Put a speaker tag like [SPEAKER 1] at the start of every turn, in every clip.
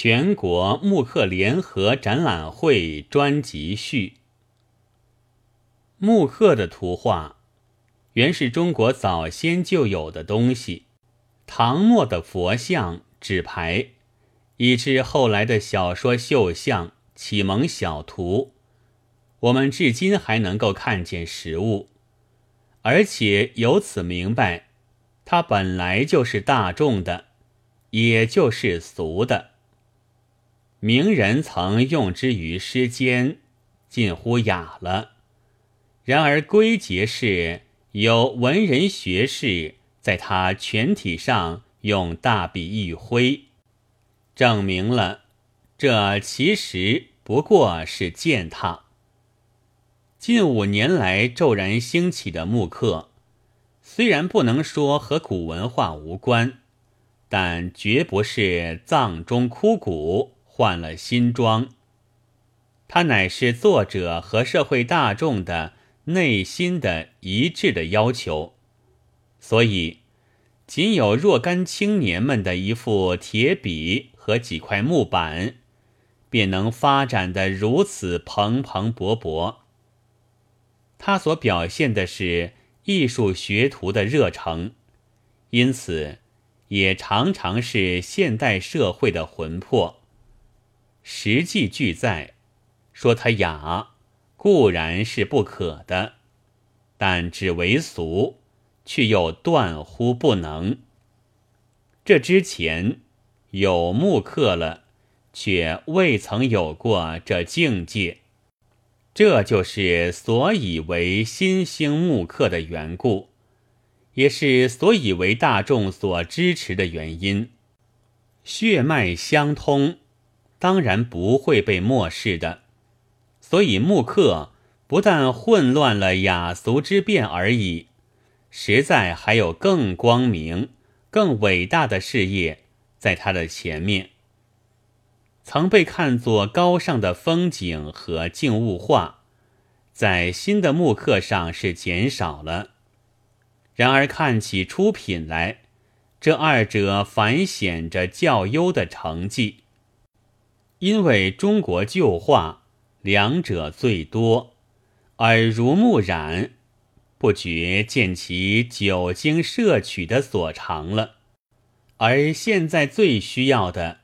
[SPEAKER 1] 全国木刻联合展览会专辑序。木刻的图画原是中国早先就有的东西，唐末的佛像、纸牌，以至后来的小说、绣像、启蒙小图，我们至今还能够看见实物，而且由此明白。它本来就是大众的，也就是俗的。名人曾用之于诗间，近乎雅了。然而归结是有文人学士在他全体上用大笔一挥，证明了这其实不过是践踏。近五年来骤然兴起的木刻。虽然不能说和古文化无关，但绝不是藏中枯骨换了新装。它乃是作者和社会大众的内心的一致的要求，所以仅有若干青年们的一副铁笔和几块木板，便能发展的如此蓬蓬勃勃。它所表现的是。艺术学徒的热诚，因此也常常是现代社会的魂魄。实际俱在，说他雅固然是不可的，但只为俗，却又断乎不能。这之前有木刻了，却未曾有过这境界。这就是所以为新兴木刻的缘故，也是所以为大众所支持的原因。血脉相通，当然不会被漠视的。所以木刻不但混乱了雅俗之变而已，实在还有更光明、更伟大的事业在他的前面。曾被看作高尚的风景和静物画，在新的木刻上是减少了。然而看起出品来，这二者反显着较优的成绩。因为中国旧画两者最多，耳濡目染，不觉见其久经摄取的所长了。而现在最需要的。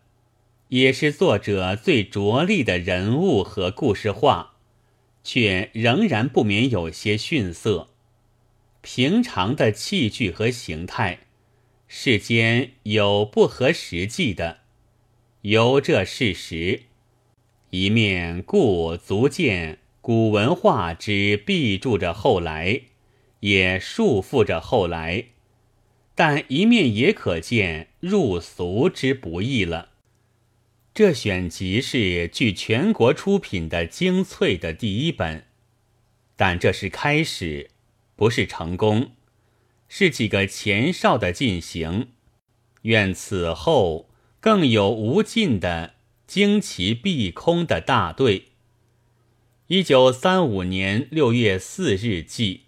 [SPEAKER 1] 也是作者最着力的人物和故事画，却仍然不免有些逊色。平常的器具和形态，世间有不合实际的，由这事实，一面故足见古文化之必助着后来，也束缚着后来；但一面也可见入俗之不易了。这选集是据全国出品的精粹的第一本，但这是开始，不是成功，是几个前哨的进行。愿此后更有无尽的惊奇碧空的大队。一九三五年六月四日记。